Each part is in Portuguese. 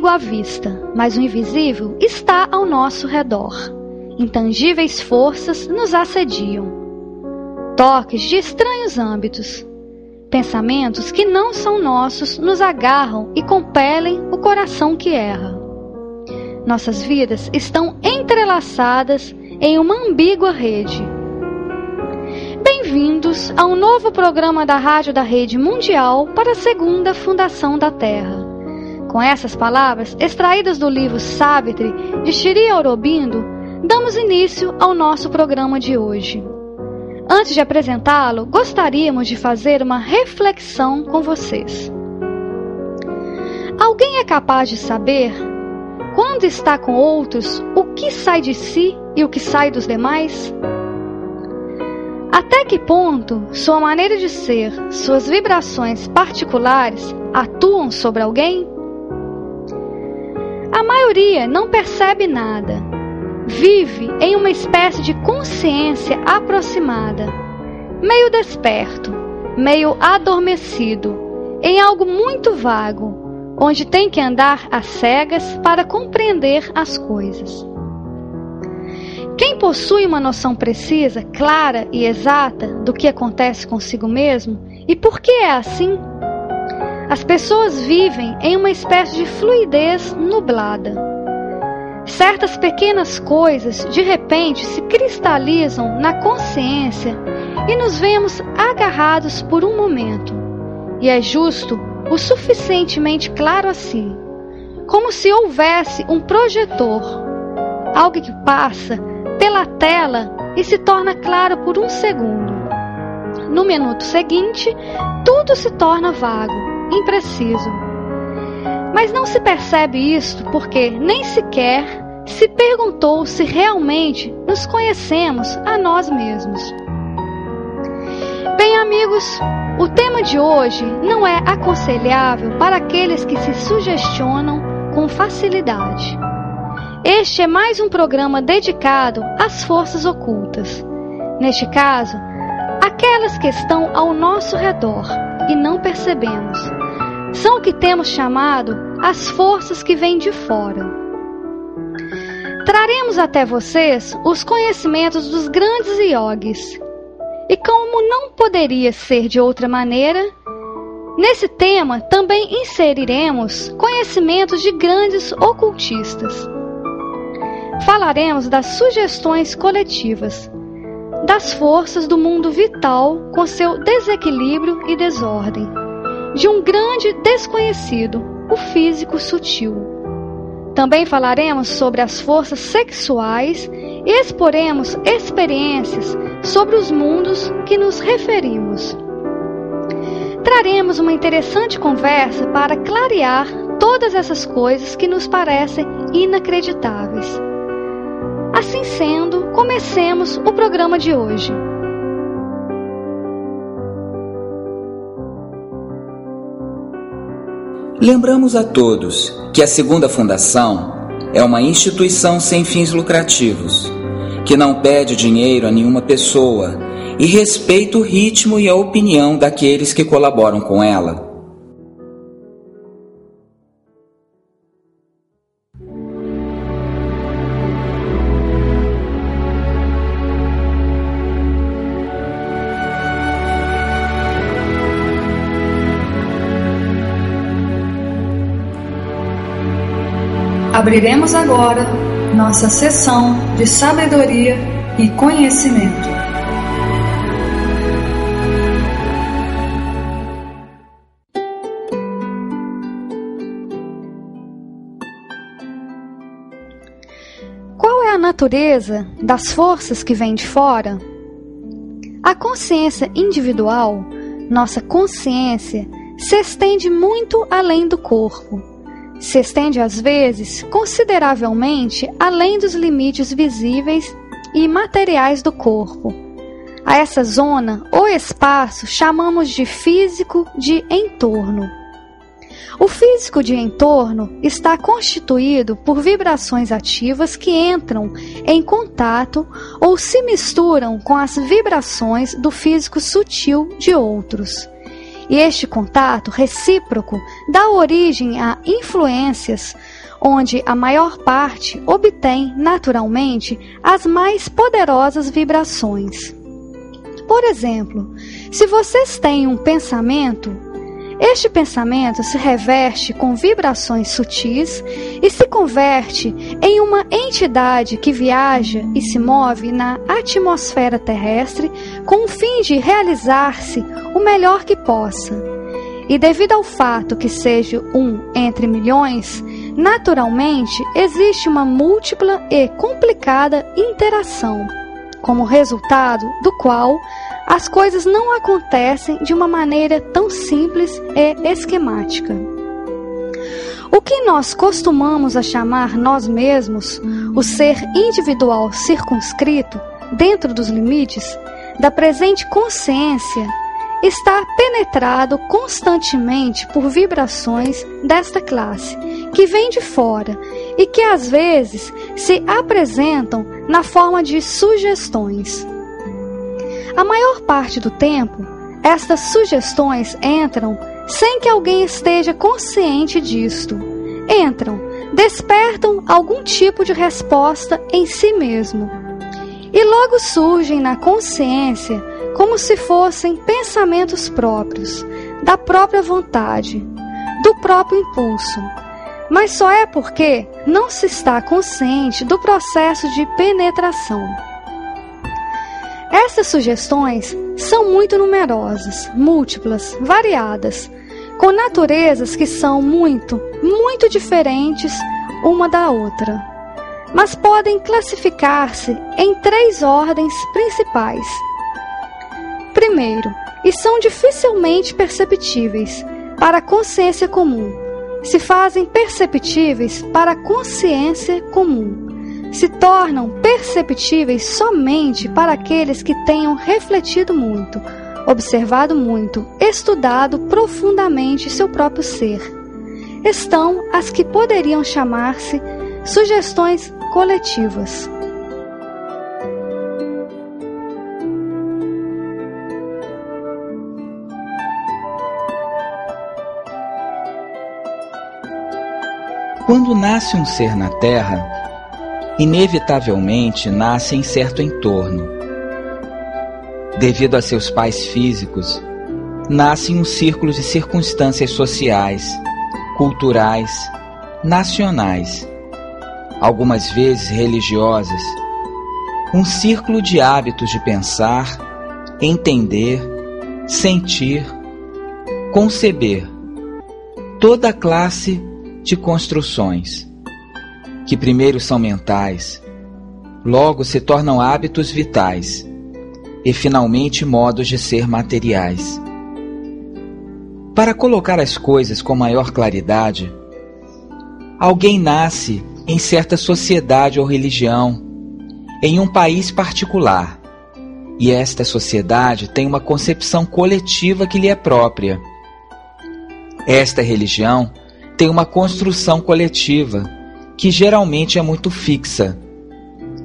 Inimigo à vista, mas o invisível está ao nosso redor. Intangíveis forças nos assediam. Toques de estranhos âmbitos. Pensamentos que não são nossos nos agarram e compelem o coração que erra. Nossas vidas estão entrelaçadas em uma ambígua rede. Bem-vindos a um novo programa da Rádio da Rede Mundial para a Segunda Fundação da Terra. Com essas palavras, extraídas do livro Savitri, de Shri Aurobindo, damos início ao nosso programa de hoje. Antes de apresentá-lo, gostaríamos de fazer uma reflexão com vocês. Alguém é capaz de saber, quando está com outros, o que sai de si e o que sai dos demais? Até que ponto sua maneira de ser, suas vibrações particulares atuam sobre alguém? A maioria não percebe nada. Vive em uma espécie de consciência aproximada, meio desperto, meio adormecido, em algo muito vago, onde tem que andar às cegas para compreender as coisas. Quem possui uma noção precisa, clara e exata do que acontece consigo mesmo e por que é assim, as pessoas vivem em uma espécie de fluidez nublada. Certas pequenas coisas de repente se cristalizam na consciência e nos vemos agarrados por um momento. E é justo o suficientemente claro assim, como se houvesse um projetor, algo que passa pela tela e se torna claro por um segundo. No minuto seguinte, tudo se torna vago impreciso. Mas não se percebe isto porque nem sequer se perguntou se realmente nos conhecemos a nós mesmos. Bem, amigos, o tema de hoje não é aconselhável para aqueles que se sugestionam com facilidade. Este é mais um programa dedicado às forças ocultas. Neste caso, aquelas que estão ao nosso redor e não percebemos são o que temos chamado as forças que vêm de fora. Traremos até vocês os conhecimentos dos grandes yogis. E como não poderia ser de outra maneira, nesse tema também inseriremos conhecimentos de grandes ocultistas. Falaremos das sugestões coletivas, das forças do mundo vital com seu desequilíbrio e desordem de um grande desconhecido, o físico sutil. Também falaremos sobre as forças sexuais e exporemos experiências sobre os mundos que nos referimos. Traremos uma interessante conversa para clarear todas essas coisas que nos parecem inacreditáveis. Assim sendo, comecemos o programa de hoje. Lembramos a todos que a Segunda Fundação é uma instituição sem fins lucrativos, que não pede dinheiro a nenhuma pessoa e respeita o ritmo e a opinião daqueles que colaboram com ela. Abriremos agora nossa sessão de sabedoria e conhecimento. Qual é a natureza das forças que vêm de fora? A consciência individual, nossa consciência, se estende muito além do corpo se estende às vezes consideravelmente além dos limites visíveis e materiais do corpo. A essa zona ou espaço chamamos de físico de entorno. O físico de entorno está constituído por vibrações ativas que entram em contato ou se misturam com as vibrações do físico sutil de outros. E este contato recíproco dá origem a influências onde a maior parte obtém naturalmente as mais poderosas vibrações. Por exemplo, se vocês têm um pensamento este pensamento se reveste com vibrações sutis e se converte em uma entidade que viaja e se move na atmosfera terrestre com o fim de realizar-se o melhor que possa. E devido ao fato que seja um entre milhões, naturalmente existe uma múltipla e complicada interação, como resultado do qual as coisas não acontecem de uma maneira tão simples e esquemática. O que nós costumamos a chamar nós mesmos o ser individual circunscrito dentro dos limites da presente consciência está penetrado constantemente por vibrações desta classe, que vêm de fora e que às vezes se apresentam na forma de sugestões. A maior parte do tempo, estas sugestões entram sem que alguém esteja consciente disto. Entram, despertam algum tipo de resposta em si mesmo. E logo surgem na consciência como se fossem pensamentos próprios, da própria vontade, do próprio impulso. Mas só é porque não se está consciente do processo de penetração. Essas sugestões são muito numerosas, múltiplas, variadas, com naturezas que são muito, muito diferentes uma da outra, mas podem classificar-se em três ordens principais. Primeiro, e são dificilmente perceptíveis para a consciência comum, se fazem perceptíveis para a consciência comum se tornam perceptíveis somente para aqueles que tenham refletido muito, observado muito, estudado profundamente seu próprio ser. Estão as que poderiam chamar-se sugestões coletivas. Quando nasce um ser na Terra, inevitavelmente nasce em certo entorno. Devido a seus pais físicos, nasce em um círculo de circunstâncias sociais, culturais, nacionais, algumas vezes religiosas, um círculo de hábitos de pensar, entender, sentir, conceber toda classe de construções, que primeiro são mentais, logo se tornam hábitos vitais e finalmente modos de ser materiais. Para colocar as coisas com maior claridade, alguém nasce em certa sociedade ou religião, em um país particular, e esta sociedade tem uma concepção coletiva que lhe é própria. Esta religião tem uma construção coletiva que geralmente é muito fixa.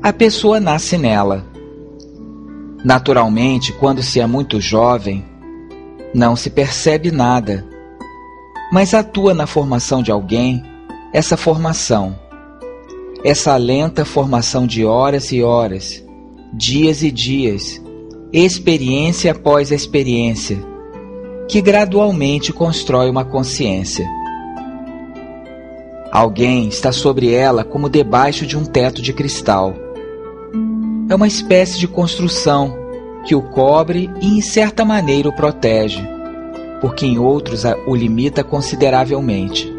A pessoa nasce nela. Naturalmente, quando se é muito jovem, não se percebe nada, mas atua na formação de alguém essa formação, essa lenta formação de horas e horas, dias e dias, experiência após experiência, que gradualmente constrói uma consciência. Alguém está sobre ela como debaixo de um teto de cristal. É uma espécie de construção que o cobre e, em certa maneira, o protege, porque em outros o limita consideravelmente.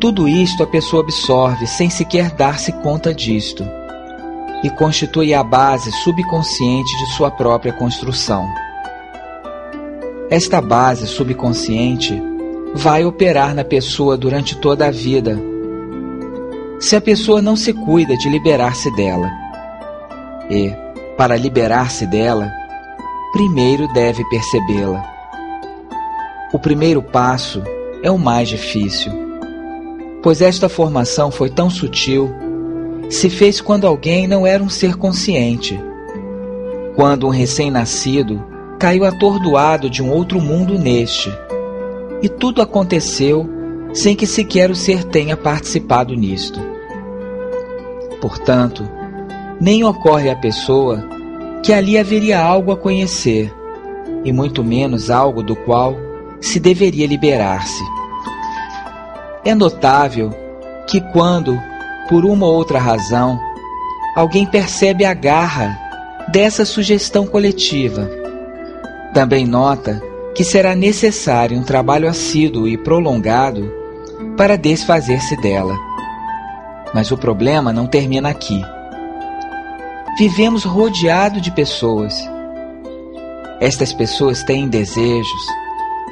Tudo isto a pessoa absorve sem sequer dar-se conta disto e constitui a base subconsciente de sua própria construção. Esta base subconsciente vai operar na pessoa durante toda a vida, se a pessoa não se cuida de liberar-se dela. E, para liberar-se dela, primeiro deve percebê-la. O primeiro passo é o mais difícil, pois esta formação foi tão sutil se fez quando alguém não era um ser consciente. Quando um recém-nascido caiu atordoado de um outro mundo neste. E tudo aconteceu sem que sequer o ser tenha participado nisto. Portanto, nem ocorre à pessoa que ali haveria algo a conhecer, e muito menos algo do qual se deveria liberar-se. É notável que quando por uma ou outra razão, alguém percebe a garra dessa sugestão coletiva. Também nota que será necessário um trabalho assíduo e prolongado para desfazer-se dela. Mas o problema não termina aqui. Vivemos rodeado de pessoas. Estas pessoas têm desejos,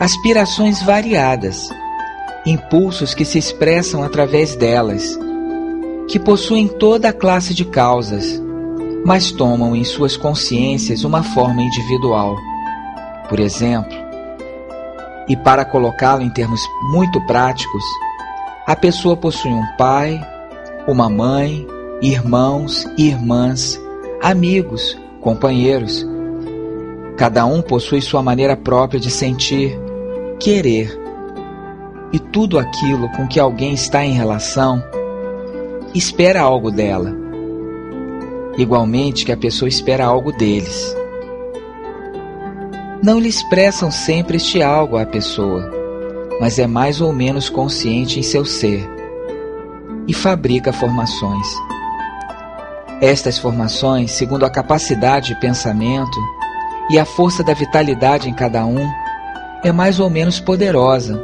aspirações variadas, impulsos que se expressam através delas que possuem toda a classe de causas, mas tomam em suas consciências uma forma individual. Por exemplo, e para colocá-lo em termos muito práticos, a pessoa possui um pai, uma mãe, irmãos irmãs, amigos, companheiros. Cada um possui sua maneira própria de sentir, querer. E tudo aquilo com que alguém está em relação espera algo dela, igualmente que a pessoa espera algo deles. Não lhe expressam sempre este algo à pessoa, mas é mais ou menos consciente em seu ser e fabrica formações. Estas formações, segundo a capacidade de pensamento e a força da vitalidade em cada um, é mais ou menos poderosa,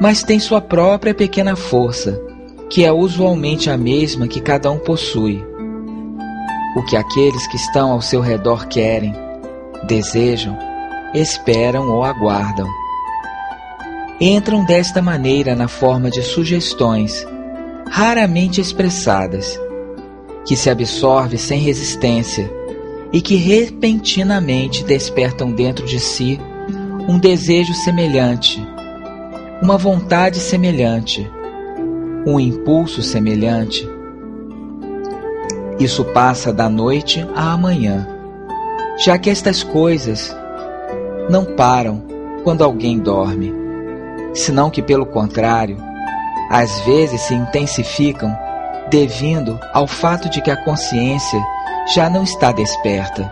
mas tem sua própria pequena força que é usualmente a mesma que cada um possui. O que aqueles que estão ao seu redor querem, desejam, esperam ou aguardam. Entram desta maneira na forma de sugestões, raramente expressadas, que se absorve sem resistência e que repentinamente despertam dentro de si um desejo semelhante, uma vontade semelhante um impulso semelhante. Isso passa da noite à manhã, já que estas coisas não param quando alguém dorme, senão que, pelo contrário, às vezes se intensificam devido ao fato de que a consciência já não está desperta,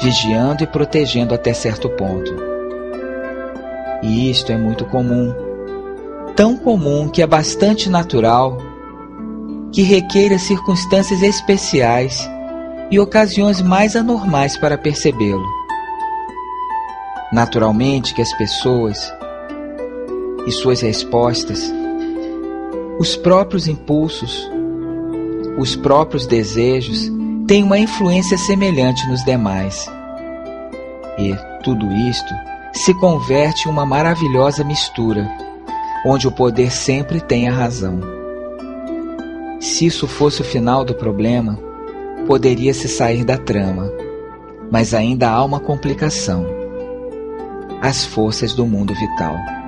vigiando e protegendo até certo ponto. E isto é muito comum tão comum que é bastante natural, que requeira circunstâncias especiais e ocasiões mais anormais para percebê-lo. Naturalmente que as pessoas e suas respostas, os próprios impulsos, os próprios desejos têm uma influência semelhante nos demais. E tudo isto se converte em uma maravilhosa mistura, onde o poder sempre tem a razão. Se isso fosse o final do problema, poderia se sair da trama, mas ainda há uma complicação: as forças do mundo vital.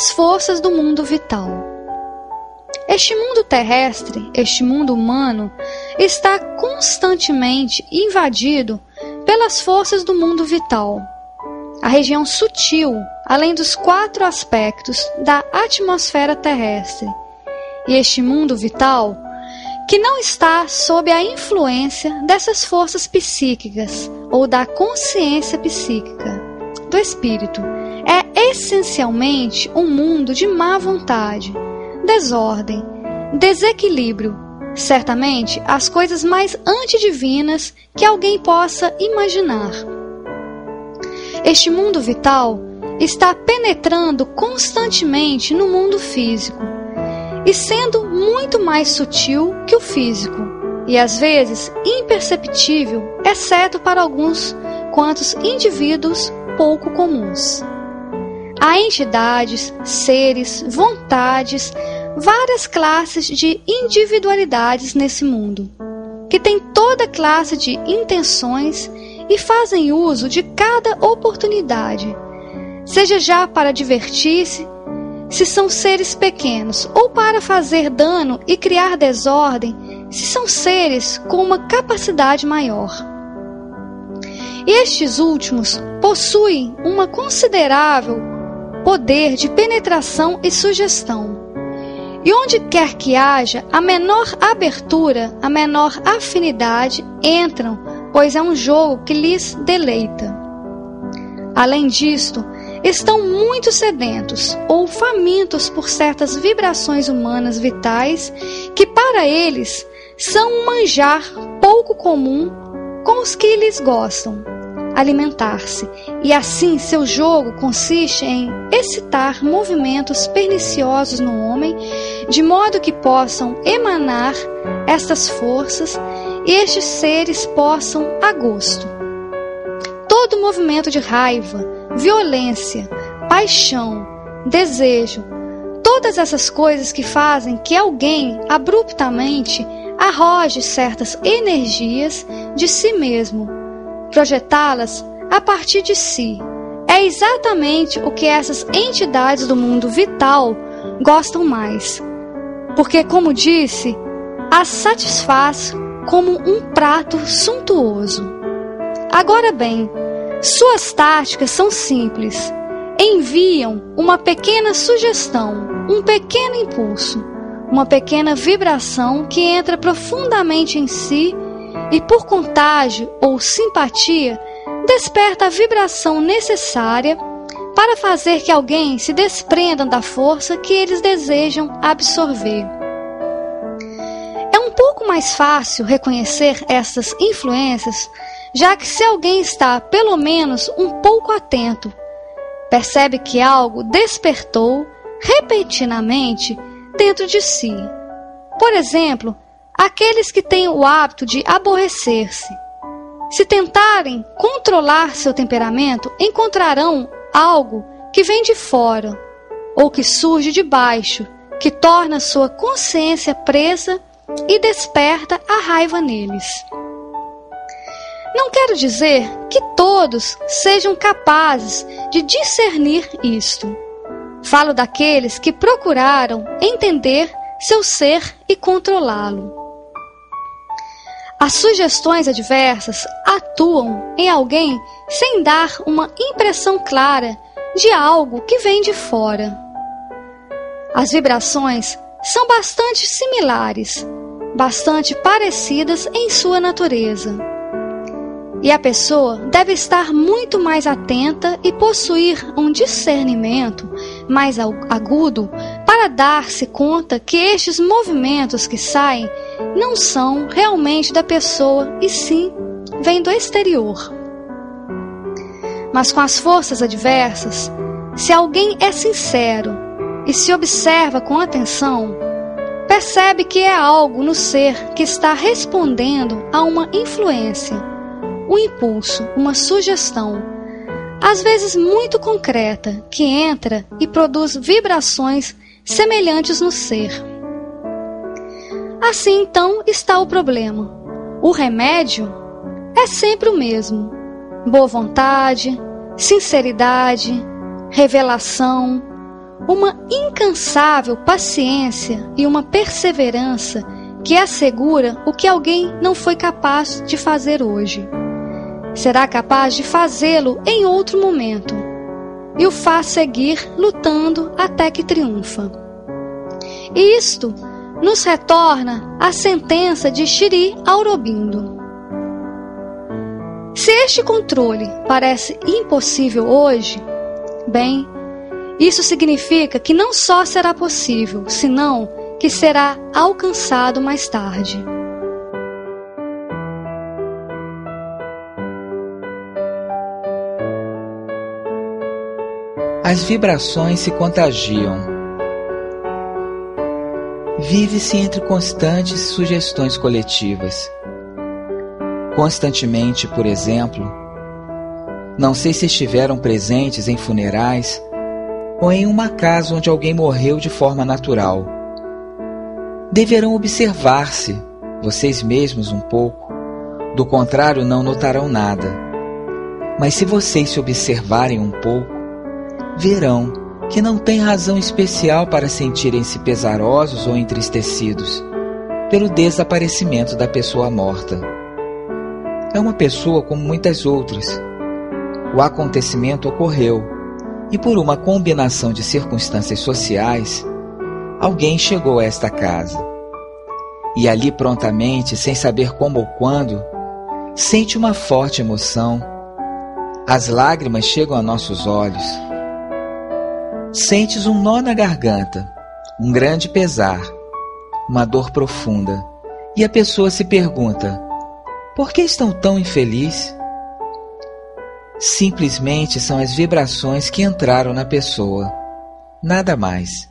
As forças do mundo vital. Este mundo terrestre, este mundo humano, está constantemente invadido pelas forças do mundo vital. A região sutil, além dos quatro aspectos da atmosfera terrestre. E este mundo vital, que não está sob a influência dessas forças psíquicas ou da consciência psíquica, do espírito, essencialmente um mundo de má vontade, desordem, desequilíbrio, certamente as coisas mais antidivinas que alguém possa imaginar. Este mundo vital está penetrando constantemente no mundo físico e sendo muito mais sutil que o físico e às vezes imperceptível, exceto para alguns quantos indivíduos pouco comuns. Há entidades, seres, vontades, várias classes de individualidades nesse mundo, que têm toda classe de intenções e fazem uso de cada oportunidade, seja já para divertir-se, se são seres pequenos, ou para fazer dano e criar desordem, se são seres com uma capacidade maior. Estes últimos possuem uma considerável poder de penetração e sugestão. E onde quer que haja a menor abertura, a menor afinidade, entram, pois é um jogo que lhes deleita. Além disto, estão muito sedentos ou famintos por certas vibrações humanas vitais que para eles são um manjar pouco comum com os que lhes gostam alimentar-se, e assim seu jogo consiste em excitar movimentos perniciosos no homem, de modo que possam emanar estas forças e estes seres possam, a gosto. Todo movimento de raiva, violência, paixão, desejo, todas essas coisas que fazem que alguém abruptamente arroje certas energias de si mesmo projetá-las a partir de si. É exatamente o que essas entidades do mundo vital gostam mais. Porque, como disse, as satisfaz como um prato suntuoso. Agora bem, Suas táticas são simples. Enviam uma pequena sugestão, um pequeno impulso, uma pequena vibração que entra profundamente em si e, por contágio ou simpatia, desperta a vibração necessária para fazer que alguém se desprenda da força que eles desejam absorver. É um pouco mais fácil reconhecer essas influências, já que se alguém está pelo menos um pouco atento, percebe que algo despertou repentinamente dentro de si. Por exemplo, aqueles que têm o hábito de aborrecer-se. Se tentarem controlar seu temperamento, encontrarão algo que vem de fora ou que surge de baixo, que torna sua consciência presa e desperta a raiva neles. Não quero dizer que todos sejam capazes de discernir isto. Falo daqueles que procuraram entender seu ser e controlá-lo. As sugestões adversas atuam em alguém sem dar uma impressão clara de algo que vem de fora. As vibrações são bastante similares, bastante parecidas em sua natureza. E a pessoa deve estar muito mais atenta e possuir um discernimento mais agudo para dar-se conta que estes movimentos que saem não são realmente da pessoa e sim vêm do exterior. Mas com as forças adversas, se alguém é sincero e se observa com atenção, percebe que é algo no ser que está respondendo a uma influência, um impulso, uma sugestão, às vezes muito concreta, que entra e produz vibrações semelhantes no ser. Assim então está o problema. O remédio é sempre o mesmo: boa vontade, sinceridade, revelação, uma incansável paciência e uma perseverança que assegura o que alguém não foi capaz de fazer hoje. Será capaz de fazê-lo em outro momento e o faz seguir lutando até que triunfa. E isto nos retorna a sentença de Shiri Aurobindo. Se este controle parece impossível hoje, bem, isso significa que não só será possível, senão que será alcançado mais tarde. As vibrações se contagiam vive-se entre constantes sugestões coletivas. Constantemente, por exemplo, não sei se estiveram presentes em funerais ou em uma casa onde alguém morreu de forma natural. Deverão observar-se, vocês mesmos, um pouco, do contrário, não notarão nada. Mas se vocês se observarem um pouco, verão que não têm razão especial para sentirem-se pesarosos ou entristecidos pelo desaparecimento da pessoa morta. É uma pessoa como muitas outras. O acontecimento ocorreu e, por uma combinação de circunstâncias sociais, alguém chegou a esta casa. E ali, prontamente, sem saber como ou quando, sente uma forte emoção. As lágrimas chegam a nossos olhos Sentes um nó na garganta, um grande pesar, uma dor profunda, e a pessoa se pergunta: por que estão tão infeliz? Simplesmente são as vibrações que entraram na pessoa, nada mais.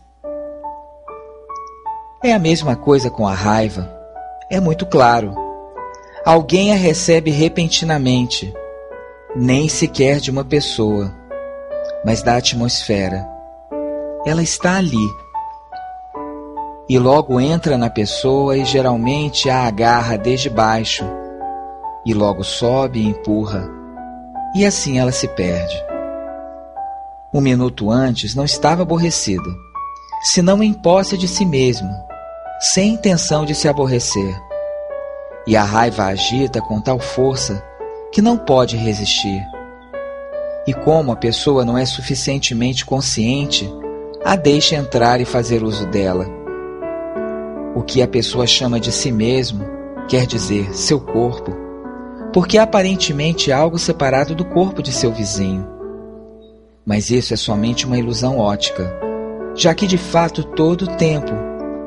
É a mesma coisa com a raiva. É muito claro. Alguém a recebe repentinamente, nem sequer de uma pessoa, mas da atmosfera ela está ali. E logo entra na pessoa e geralmente a agarra desde baixo, e logo sobe e empurra, e assim ela se perde. Um minuto antes não estava aborrecida, senão em posse de si mesma, sem intenção de se aborrecer. E a raiva agita com tal força que não pode resistir, E como a pessoa não é suficientemente consciente, a deixa entrar e fazer uso dela. O que a pessoa chama de si mesmo quer dizer seu corpo, porque é aparentemente algo separado do corpo de seu vizinho. Mas isso é somente uma ilusão ótica, já que de fato todo o tempo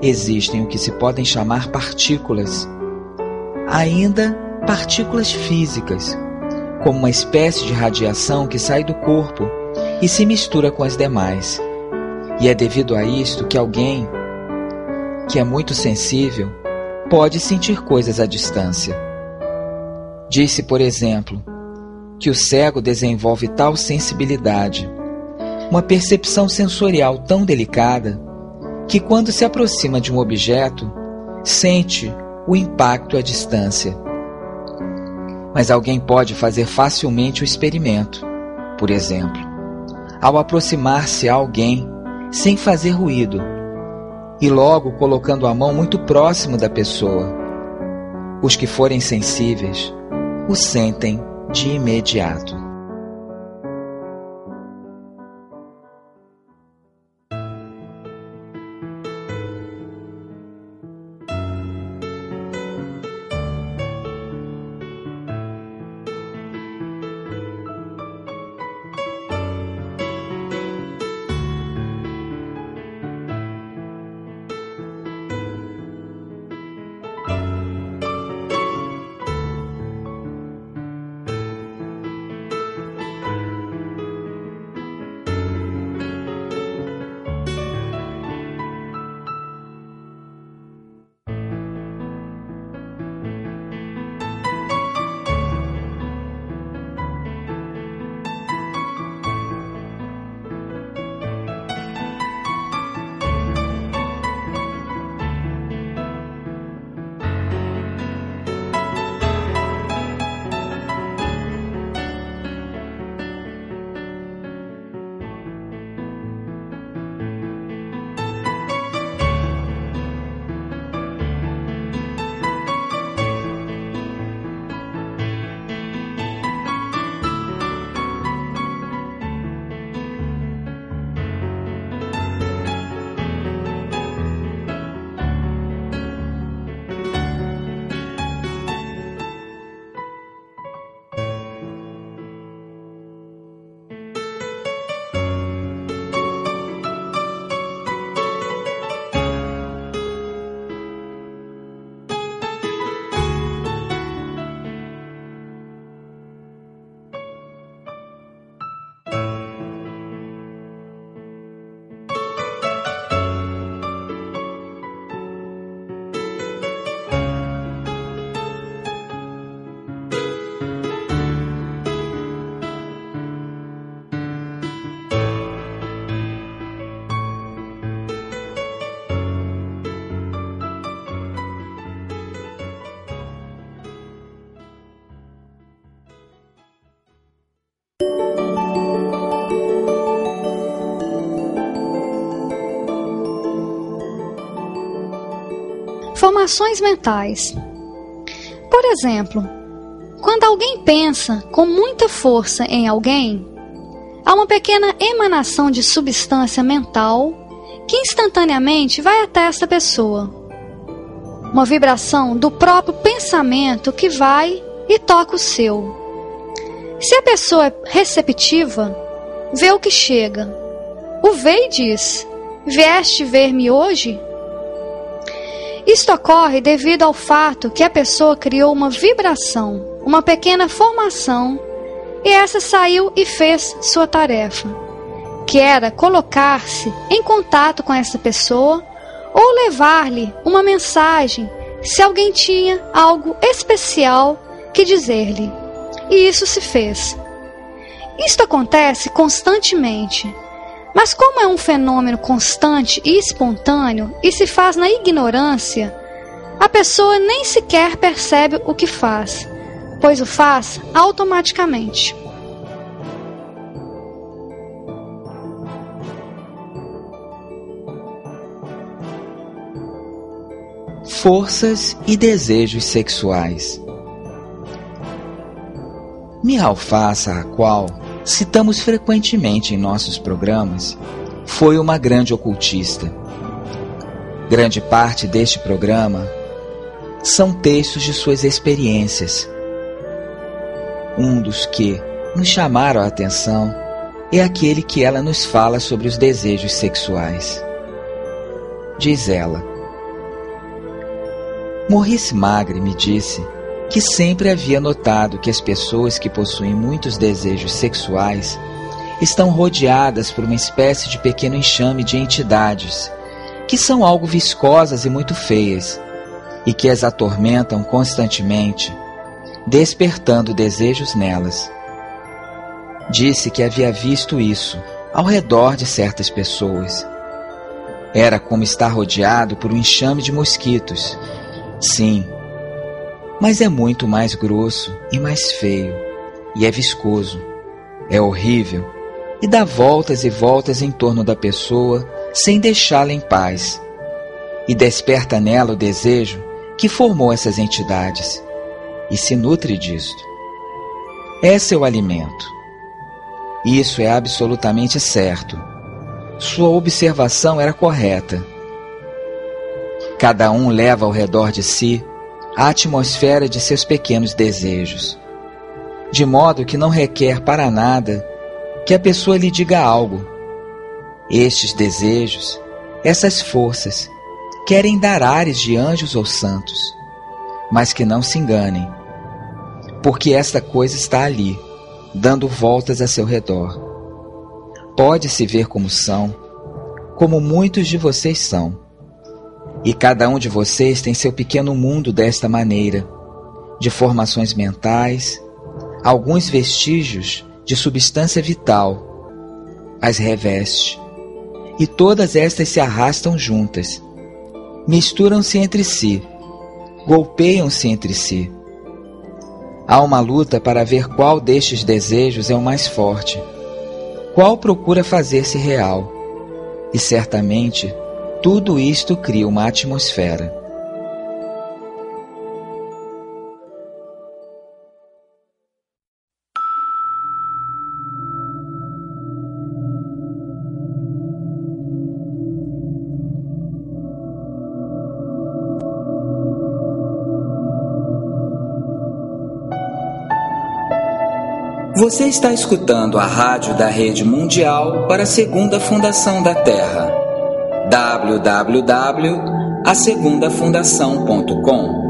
existem o que se podem chamar partículas, ainda partículas físicas, como uma espécie de radiação que sai do corpo e se mistura com as demais. E é devido a isto que alguém que é muito sensível pode sentir coisas à distância. Disse, por exemplo, que o cego desenvolve tal sensibilidade, uma percepção sensorial tão delicada, que quando se aproxima de um objeto, sente o impacto à distância. Mas alguém pode fazer facilmente o experimento. Por exemplo, ao aproximar-se a alguém sem fazer ruído e logo colocando a mão muito próximo da pessoa. Os que forem sensíveis o sentem de imediato. Formações mentais. Por exemplo, quando alguém pensa com muita força em alguém, há uma pequena emanação de substância mental que instantaneamente vai até essa pessoa. Uma vibração do próprio pensamento que vai e toca o seu. Se a pessoa é receptiva, vê o que chega. O vê e diz: Vieste ver-me hoje? Isto ocorre devido ao fato que a pessoa criou uma vibração, uma pequena formação, e essa saiu e fez sua tarefa, que era colocar-se em contato com essa pessoa ou levar-lhe uma mensagem se alguém tinha algo especial que dizer-lhe. E isso se fez. Isto acontece constantemente mas como é um fenômeno constante e espontâneo e se faz na ignorância, a pessoa nem sequer percebe o que faz, pois o faz automaticamente. Forças e desejos sexuais. Mihal Faça, a qual citamos frequentemente em nossos programas, foi uma grande ocultista. Grande parte deste programa são textos de suas experiências. Um dos que nos chamaram a atenção é aquele que ela nos fala sobre os desejos sexuais. Diz ela: Maurice Magre me disse que sempre havia notado que as pessoas que possuem muitos desejos sexuais estão rodeadas por uma espécie de pequeno enxame de entidades que são algo viscosas e muito feias e que as atormentam constantemente, despertando desejos nelas. Disse que havia visto isso ao redor de certas pessoas. Era como estar rodeado por um enxame de mosquitos. Sim, mas é muito mais grosso e mais feio, e é viscoso, é horrível, e dá voltas e voltas em torno da pessoa sem deixá-la em paz, e desperta nela o desejo que formou essas entidades, e se nutre disto. É seu alimento. Isso é absolutamente certo. Sua observação era correta. Cada um leva ao redor de si a atmosfera de seus pequenos desejos, de modo que não requer para nada que a pessoa lhe diga algo. Estes desejos, essas forças, querem dar ares de anjos ou santos, mas que não se enganem, porque esta coisa está ali, dando voltas a seu redor. Pode-se ver como são, como muitos de vocês são e cada um de vocês tem seu pequeno mundo desta maneira, de formações mentais, alguns vestígios de substância vital, as reveste. E todas estas se arrastam juntas, misturam-se entre si, golpeiam-se entre si. Há uma luta para ver qual destes desejos é o mais forte, qual procura fazer-se real, e certamente tudo isto cria uma atmosfera. Você está escutando a rádio da Rede Mundial para a Segunda Fundação da Terra www.asegundafundação.com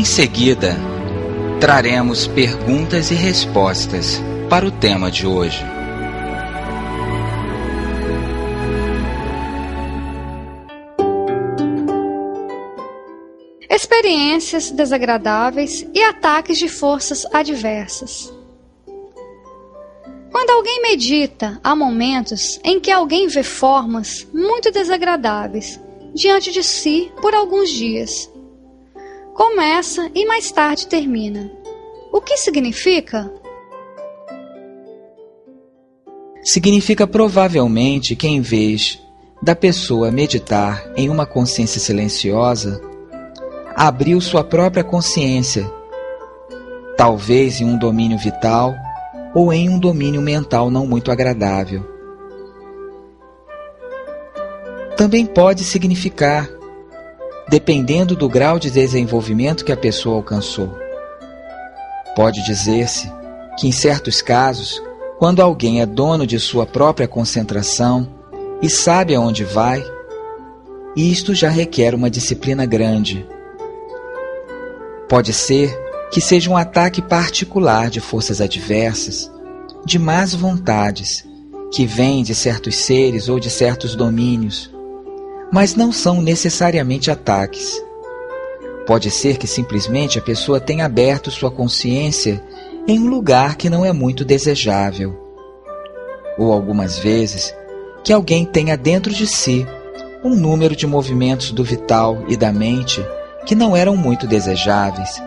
Em seguida, traremos perguntas e respostas para o tema de hoje. Experiências desagradáveis e ataques de forças adversas. Quando alguém medita, há momentos em que alguém vê formas muito desagradáveis diante de si por alguns dias. Começa e mais tarde termina. O que significa? Significa provavelmente que, em vez da pessoa meditar em uma consciência silenciosa, abriu sua própria consciência, talvez em um domínio vital ou em um domínio mental não muito agradável. Também pode significar, dependendo do grau de desenvolvimento que a pessoa alcançou. Pode dizer-se que, em certos casos, quando alguém é dono de sua própria concentração e sabe aonde vai, isto já requer uma disciplina grande. Pode ser que seja um ataque particular de forças adversas, de más vontades, que vêm de certos seres ou de certos domínios, mas não são necessariamente ataques. Pode ser que simplesmente a pessoa tenha aberto sua consciência em um lugar que não é muito desejável. Ou algumas vezes, que alguém tenha dentro de si um número de movimentos do vital e da mente que não eram muito desejáveis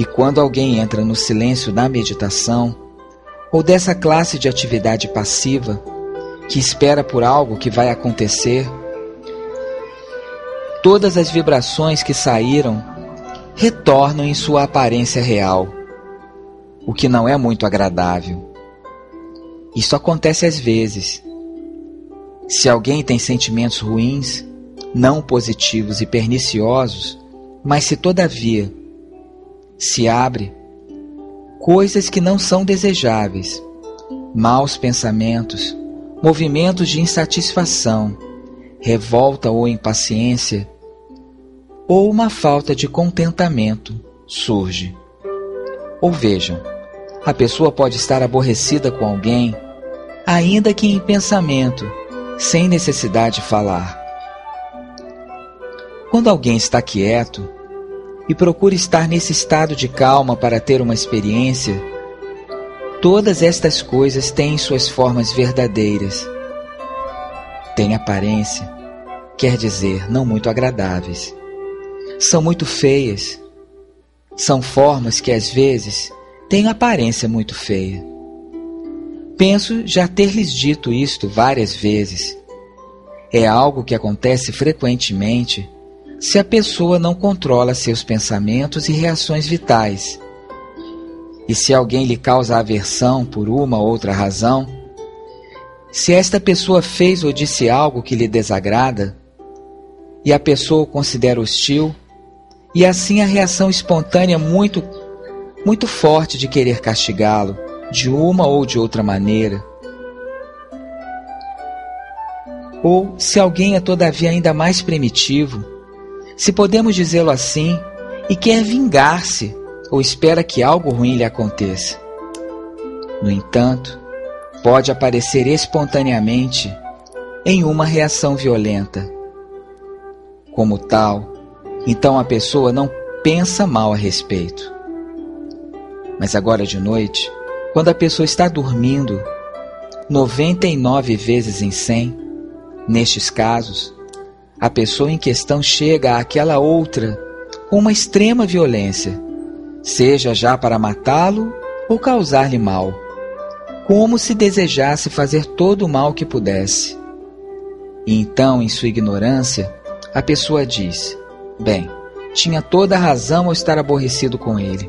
e quando alguém entra no silêncio da meditação, ou dessa classe de atividade passiva, que espera por algo que vai acontecer, todas as vibrações que saíram retornam em sua aparência real, o que não é muito agradável. Isso acontece às vezes. Se alguém tem sentimentos ruins, não positivos e perniciosos, mas se todavia se abre coisas que não são desejáveis, maus pensamentos, movimentos de insatisfação, revolta ou impaciência, ou uma falta de contentamento surge. Ou vejam, a pessoa pode estar aborrecida com alguém, ainda que em pensamento, sem necessidade de falar. Quando alguém está quieto, e procure estar nesse estado de calma para ter uma experiência, todas estas coisas têm suas formas verdadeiras. Têm aparência, quer dizer, não muito agradáveis. São muito feias. São formas que às vezes têm aparência muito feia. Penso já ter lhes dito isto várias vezes. É algo que acontece frequentemente se a pessoa não controla seus pensamentos e reações vitais. E se alguém lhe causa aversão por uma ou outra razão, se esta pessoa fez ou disse algo que lhe desagrada, e a pessoa o considera hostil, e assim a reação espontânea muito muito forte de querer castigá-lo de uma ou de outra maneira. Ou se alguém é todavia ainda mais primitivo, se podemos dizê-lo assim, e quer vingar-se ou espera que algo ruim lhe aconteça. No entanto, pode aparecer espontaneamente em uma reação violenta. Como tal, então a pessoa não pensa mal a respeito. Mas agora de noite, quando a pessoa está dormindo, 99 vezes em 100, nestes casos, a pessoa em questão chega àquela outra com uma extrema violência, seja já para matá-lo ou causar-lhe mal, como se desejasse fazer todo o mal que pudesse. E então, em sua ignorância, a pessoa diz: Bem, tinha toda a razão ao estar aborrecido com ele.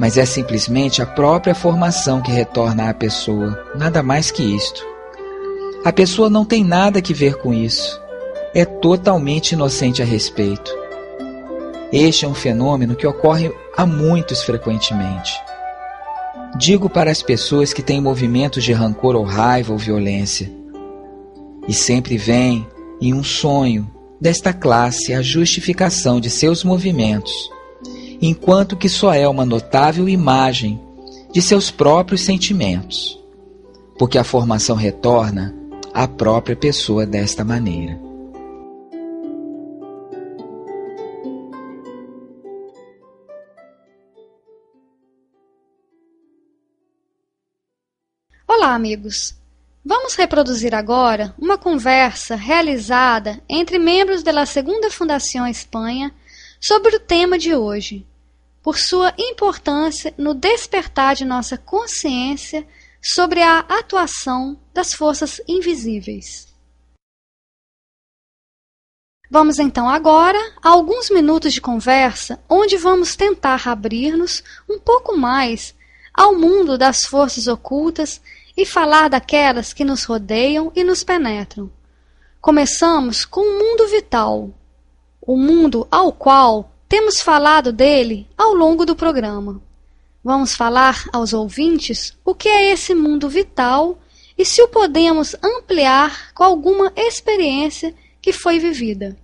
Mas é simplesmente a própria formação que retorna à pessoa, nada mais que isto. A pessoa não tem nada que ver com isso é totalmente inocente a respeito. Este é um fenômeno que ocorre a muitos frequentemente. Digo para as pessoas que têm movimentos de rancor ou raiva ou violência. E sempre vêm, em um sonho, desta classe a justificação de seus movimentos, enquanto que só é uma notável imagem de seus próprios sentimentos, porque a formação retorna à própria pessoa desta maneira. Olá, amigos! Vamos reproduzir agora uma conversa realizada entre membros da Segunda Fundação Espanha sobre o tema de hoje, por sua importância no despertar de nossa consciência sobre a atuação das forças invisíveis. Vamos então agora a alguns minutos de conversa onde vamos tentar abrir-nos um pouco mais ao mundo das forças ocultas e falar daquelas que nos rodeiam e nos penetram. Começamos com o mundo vital, o mundo ao qual temos falado dele ao longo do programa. Vamos falar aos ouvintes o que é esse mundo vital e se o podemos ampliar com alguma experiência que foi vivida.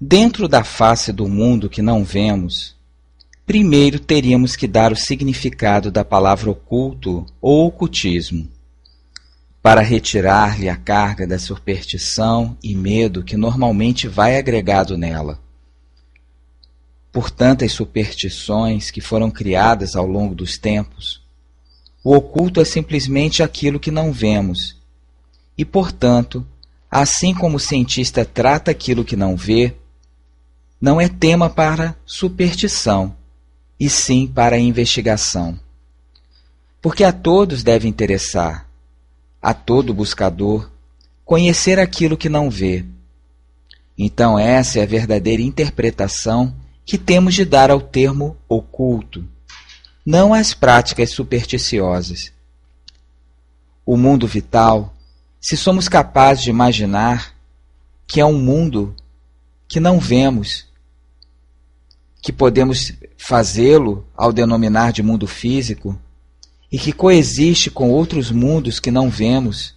Dentro da face do mundo que não vemos, primeiro teríamos que dar o significado da palavra oculto ou ocultismo, para retirar-lhe a carga da superstição e medo que normalmente vai agregado nela. Por tantas superstições que foram criadas ao longo dos tempos, o oculto é simplesmente aquilo que não vemos, e, portanto, assim como o cientista trata aquilo que não vê, não é tema para superstição e sim para a investigação. Porque a todos deve interessar, a todo buscador, conhecer aquilo que não vê. Então, essa é a verdadeira interpretação que temos de dar ao termo oculto, não às práticas supersticiosas. O mundo vital, se somos capazes de imaginar que é um mundo que não vemos, que podemos fazê-lo ao denominar de mundo físico e que coexiste com outros mundos que não vemos.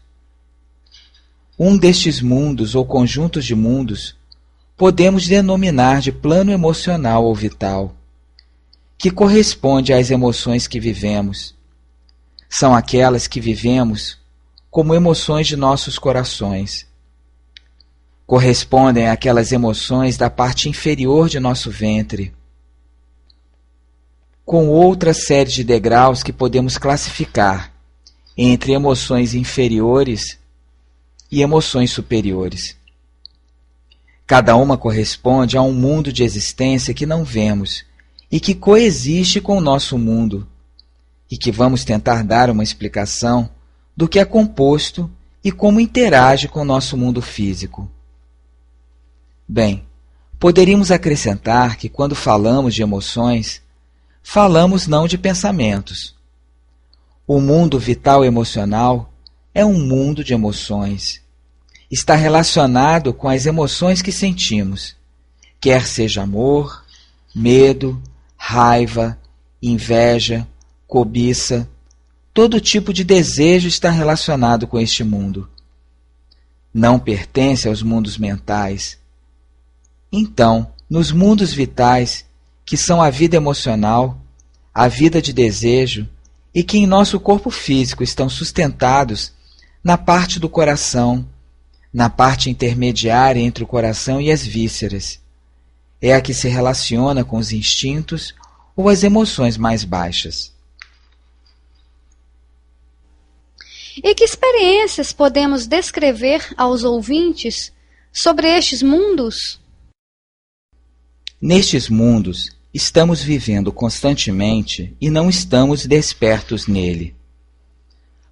Um destes mundos ou conjuntos de mundos podemos denominar de plano emocional ou vital, que corresponde às emoções que vivemos. São aquelas que vivemos como emoções de nossos corações. Correspondem àquelas emoções da parte inferior de nosso ventre com outra série de degraus que podemos classificar entre emoções inferiores e emoções superiores. Cada uma corresponde a um mundo de existência que não vemos e que coexiste com o nosso mundo, e que vamos tentar dar uma explicação do que é composto e como interage com o nosso mundo físico. Bem, poderíamos acrescentar que quando falamos de emoções, falamos não de pensamentos. O mundo vital emocional é um mundo de emoções. Está relacionado com as emoções que sentimos, quer seja amor, medo, raiva, inveja, cobiça. Todo tipo de desejo está relacionado com este mundo. Não pertence aos mundos mentais. Então, nos mundos vitais, que são a vida emocional, a vida de desejo e que em nosso corpo físico estão sustentados na parte do coração, na parte intermediária entre o coração e as vísceras. É a que se relaciona com os instintos ou as emoções mais baixas. E que experiências podemos descrever aos ouvintes sobre estes mundos? Nestes mundos, estamos vivendo constantemente e não estamos despertos nele.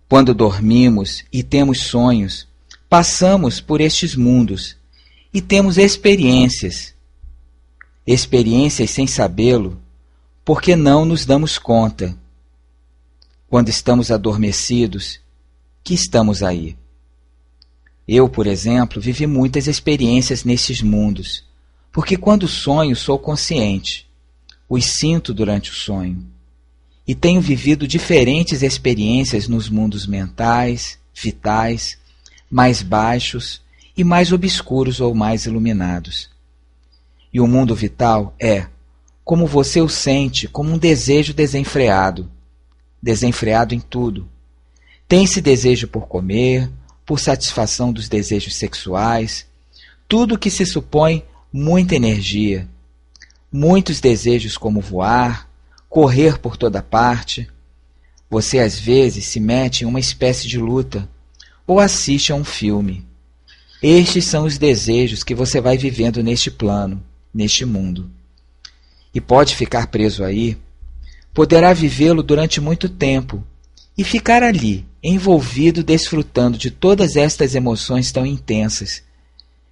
Quando dormimos e temos sonhos, passamos por estes mundos e temos experiências. Experiências sem sabê-lo, porque não nos damos conta. Quando estamos adormecidos, que estamos aí. Eu, por exemplo, vivi muitas experiências nesses mundos porque quando sonho, sou consciente, os sinto durante o sonho. E tenho vivido diferentes experiências nos mundos mentais, vitais, mais baixos e mais obscuros ou mais iluminados. E o mundo vital é, como você o sente, como um desejo desenfreado desenfreado em tudo. Tem esse desejo por comer, por satisfação dos desejos sexuais, tudo que se supõe muita energia, muitos desejos como voar, correr por toda parte. Você às vezes se mete em uma espécie de luta ou assiste a um filme. Estes são os desejos que você vai vivendo neste plano, neste mundo. E pode ficar preso aí, poderá vivê-lo durante muito tempo e ficar ali, envolvido, desfrutando de todas estas emoções tão intensas,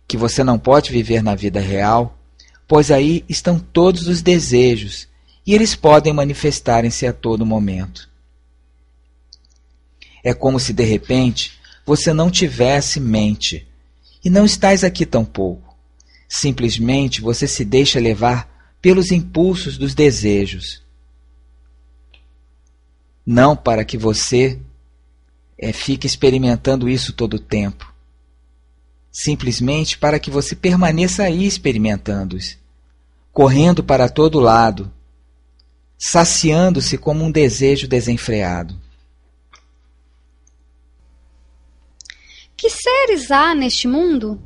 que você não pode viver na vida real, pois aí estão todos os desejos e eles podem manifestarem-se a todo momento. É como se de repente você não tivesse mente e não estás aqui tão pouco. Simplesmente você se deixa levar pelos impulsos dos desejos. Não para que você é, fique experimentando isso todo o tempo. Simplesmente para que você permaneça aí experimentando-os, correndo para todo lado, saciando-se como um desejo desenfreado. Que seres há neste mundo?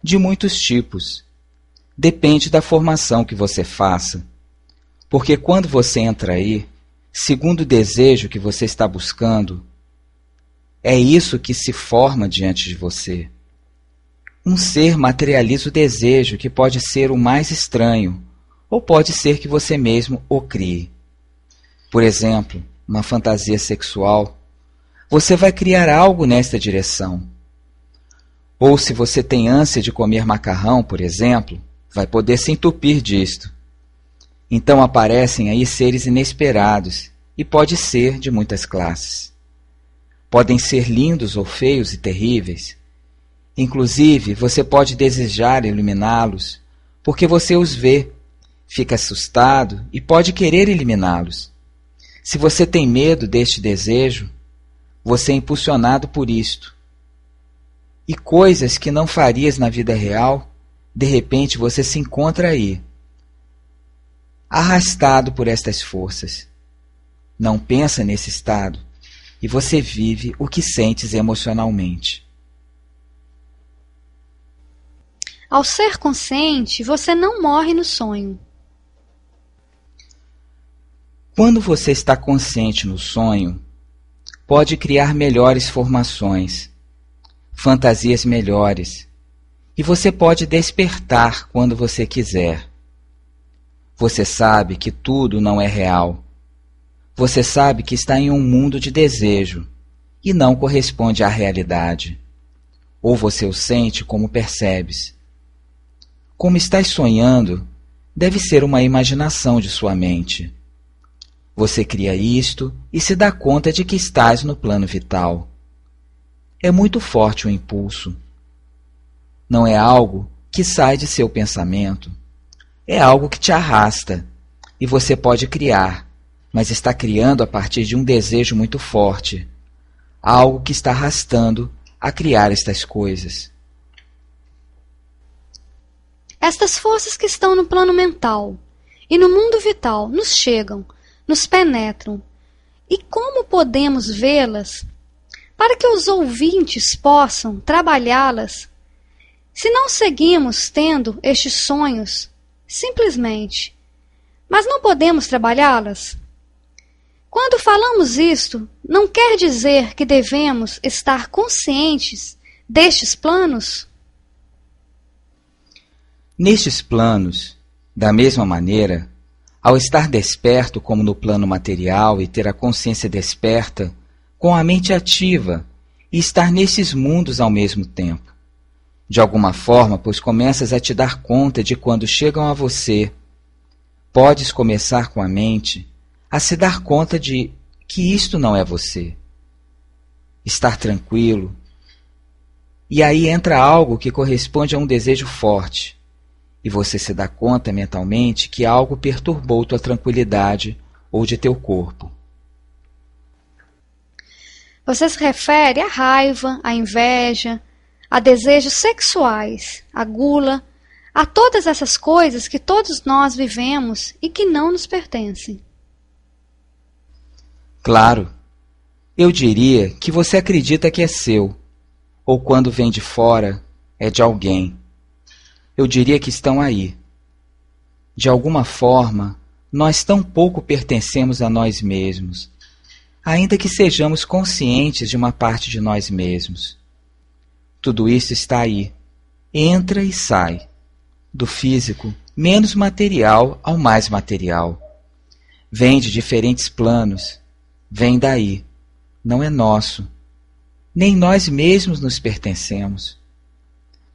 De muitos tipos. Depende da formação que você faça. Porque quando você entra aí, segundo o desejo que você está buscando, é isso que se forma diante de você. Um ser materializa o desejo que pode ser o mais estranho, ou pode ser que você mesmo o crie. Por exemplo, uma fantasia sexual você vai criar algo nesta direção. Ou se você tem ânsia de comer macarrão, por exemplo, vai poder se entupir disto. Então aparecem aí seres inesperados, e pode ser de muitas classes. Podem ser lindos ou feios e terríveis. Inclusive, você pode desejar eliminá-los, porque você os vê, fica assustado e pode querer eliminá-los. Se você tem medo deste desejo, você é impulsionado por isto. E coisas que não farias na vida real, de repente você se encontra aí, arrastado por estas forças. Não pensa nesse estado e você vive o que sentes emocionalmente. Ao ser consciente, você não morre no sonho. Quando você está consciente no sonho, pode criar melhores formações, fantasias melhores, e você pode despertar quando você quiser. Você sabe que tudo não é real. Você sabe que está em um mundo de desejo e não corresponde à realidade. Ou você o sente como percebes. Como estás sonhando, deve ser uma imaginação de sua mente. Você cria isto e se dá conta de que estás no plano vital. É muito forte o impulso. Não é algo que sai de seu pensamento. É algo que te arrasta e você pode criar, mas está criando a partir de um desejo muito forte. Algo que está arrastando a criar estas coisas. Estas forças que estão no plano mental e no mundo vital nos chegam nos penetram. E como podemos vê-las para que os ouvintes possam trabalhá-las se não seguimos tendo estes sonhos simplesmente, mas não podemos trabalhá-las? Quando falamos isto, não quer dizer que devemos estar conscientes destes planos? Nestes planos, da mesma maneira, ao estar desperto, como no plano material, e ter a consciência desperta, com a mente ativa, e estar nesses mundos ao mesmo tempo. De alguma forma, pois começas a te dar conta de quando chegam a você. Podes começar com a mente a se dar conta de que isto não é você. Estar tranquilo. E aí entra algo que corresponde a um desejo forte e você se dá conta mentalmente que algo perturbou tua tranquilidade ou de teu corpo. Você se refere à raiva, à inveja, a desejos sexuais, à gula, a todas essas coisas que todos nós vivemos e que não nos pertencem. Claro. Eu diria que você acredita que é seu, ou quando vem de fora, é de alguém. Eu diria que estão aí. De alguma forma, nós tão pouco pertencemos a nós mesmos, ainda que sejamos conscientes de uma parte de nós mesmos. Tudo isso está aí, entra e sai, do físico menos material ao mais material. Vem de diferentes planos, vem daí, não é nosso. Nem nós mesmos nos pertencemos.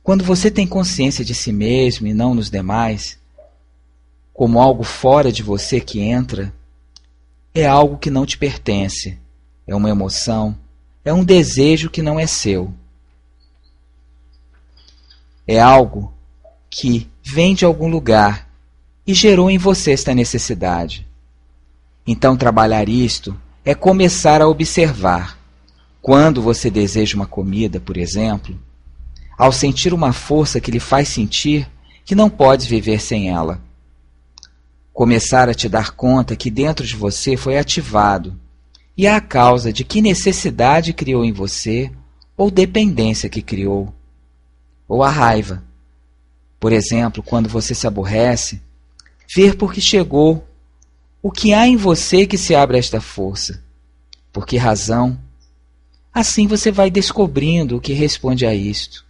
Quando você tem consciência de si mesmo e não nos demais, como algo fora de você que entra, é algo que não te pertence, é uma emoção, é um desejo que não é seu. É algo que vem de algum lugar e gerou em você esta necessidade. Então, trabalhar isto é começar a observar. Quando você deseja uma comida, por exemplo, ao sentir uma força que lhe faz sentir que não pode viver sem ela. Começar a te dar conta que dentro de você foi ativado e é a causa de que necessidade criou em você ou dependência que criou. Ou a raiva. Por exemplo, quando você se aborrece, ver por que chegou o que há em você que se abre a esta força? Por que razão? Assim você vai descobrindo o que responde a isto.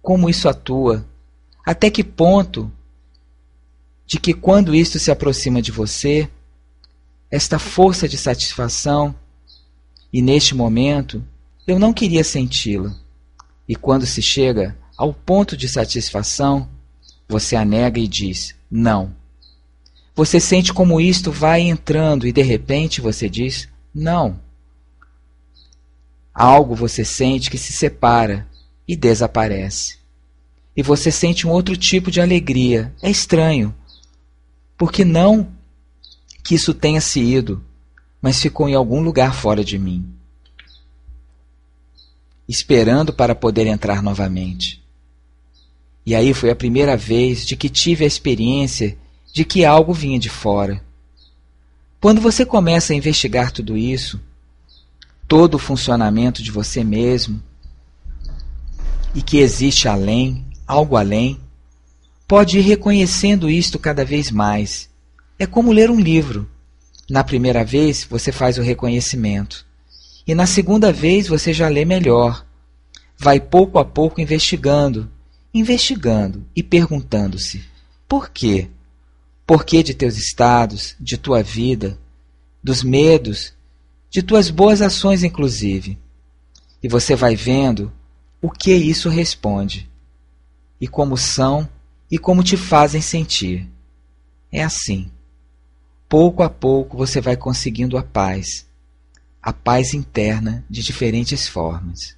Como isso atua? Até que ponto de que quando isto se aproxima de você, esta força de satisfação, e neste momento eu não queria senti-la. E quando se chega ao ponto de satisfação, você a nega e diz: não. Você sente como isto vai entrando e de repente você diz: não. Algo você sente que se separa e desaparece. E você sente um outro tipo de alegria. É estranho. Porque não que isso tenha se ido, mas ficou em algum lugar fora de mim, esperando para poder entrar novamente. E aí foi a primeira vez de que tive a experiência de que algo vinha de fora. Quando você começa a investigar tudo isso, todo o funcionamento de você mesmo, e que existe além, algo além, pode ir reconhecendo isto cada vez mais. É como ler um livro. Na primeira vez você faz o reconhecimento, e na segunda vez você já lê melhor. Vai pouco a pouco investigando, investigando e perguntando-se: por quê? Porquê de teus estados, de tua vida, dos medos, de tuas boas ações, inclusive. E você vai vendo o que isso responde, e como são e como te fazem sentir. É assim. Pouco a pouco você vai conseguindo a paz, a paz interna de diferentes formas.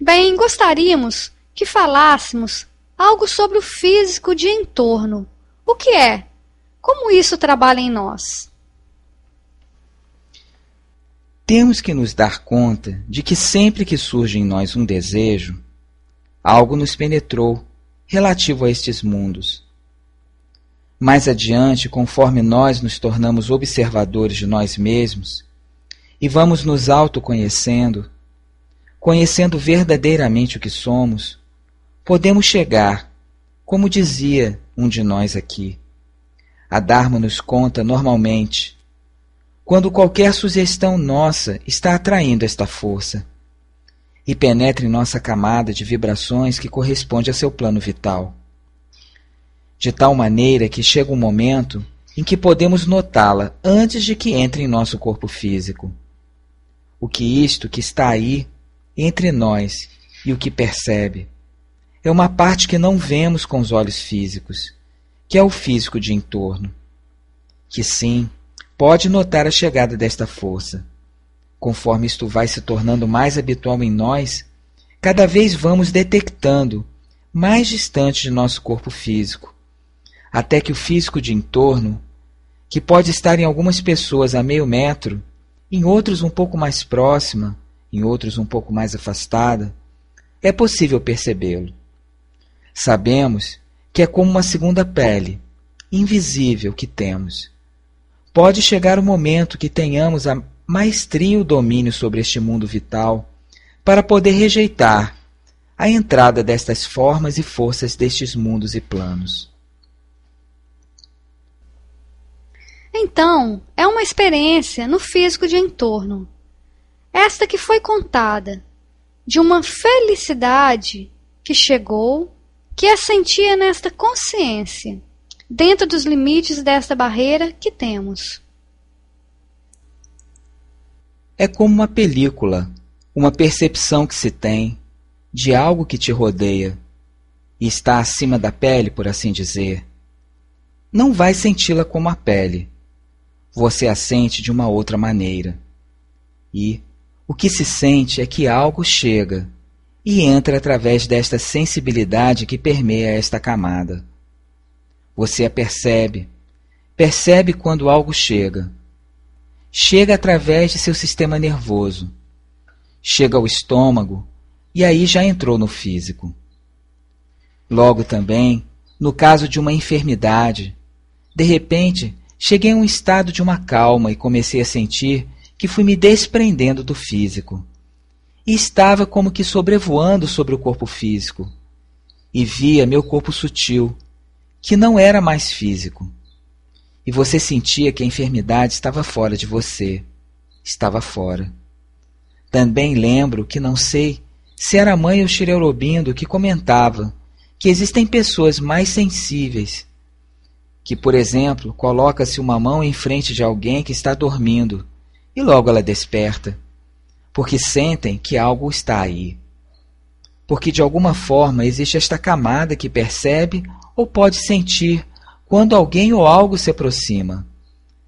Bem, gostaríamos que falássemos algo sobre o físico de entorno. O que é? Como isso trabalha em nós? Temos que nos dar conta de que sempre que surge em nós um desejo, algo nos penetrou relativo a estes mundos. Mais adiante, conforme nós nos tornamos observadores de nós mesmos e vamos nos autoconhecendo, conhecendo verdadeiramente o que somos, podemos chegar, como dizia um de nós aqui, a darmos-nos conta normalmente, quando qualquer sugestão nossa está atraindo esta força e penetra em nossa camada de vibrações que corresponde a seu plano vital. De tal maneira que chega um momento em que podemos notá-la antes de que entre em nosso corpo físico. O que isto que está aí entre nós e o que percebe é uma parte que não vemos com os olhos físicos, que é o físico de entorno, que sim, pode notar a chegada desta força. Conforme isto vai se tornando mais habitual em nós, cada vez vamos detectando mais distante de nosso corpo físico, até que o físico de entorno, que pode estar em algumas pessoas a meio metro, em outros um pouco mais próxima, em outros um pouco mais afastada, é possível percebê-lo. Sabemos que é como uma segunda pele, invisível, que temos. Pode chegar o momento que tenhamos a maestria o domínio sobre este mundo vital para poder rejeitar a entrada destas formas e forças destes mundos e planos. Então, é uma experiência no físico de entorno. Esta que foi contada, de uma felicidade que chegou, que a sentia nesta consciência, dentro dos limites desta barreira que temos. É como uma película, uma percepção que se tem de algo que te rodeia e está acima da pele, por assim dizer. Não vai senti-la como a pele. Você a sente de uma outra maneira. E o que se sente é que algo chega e entra através desta sensibilidade que permeia esta camada. Você a percebe, percebe quando algo chega chega através de seu sistema nervoso, chega ao estômago e aí já entrou no físico. Logo também, no caso de uma enfermidade, de repente cheguei a um estado de uma calma e comecei a sentir que fui me desprendendo do físico. E estava como que sobrevoando sobre o corpo físico. E via meu corpo sutil, que não era mais físico e você sentia que a enfermidade estava fora de você. Estava fora. Também lembro que não sei se era a mãe ou Xireurobindo que comentava que existem pessoas mais sensíveis, que, por exemplo, coloca-se uma mão em frente de alguém que está dormindo e logo ela desperta, porque sentem que algo está aí. Porque de alguma forma existe esta camada que percebe ou pode sentir quando alguém ou algo se aproxima,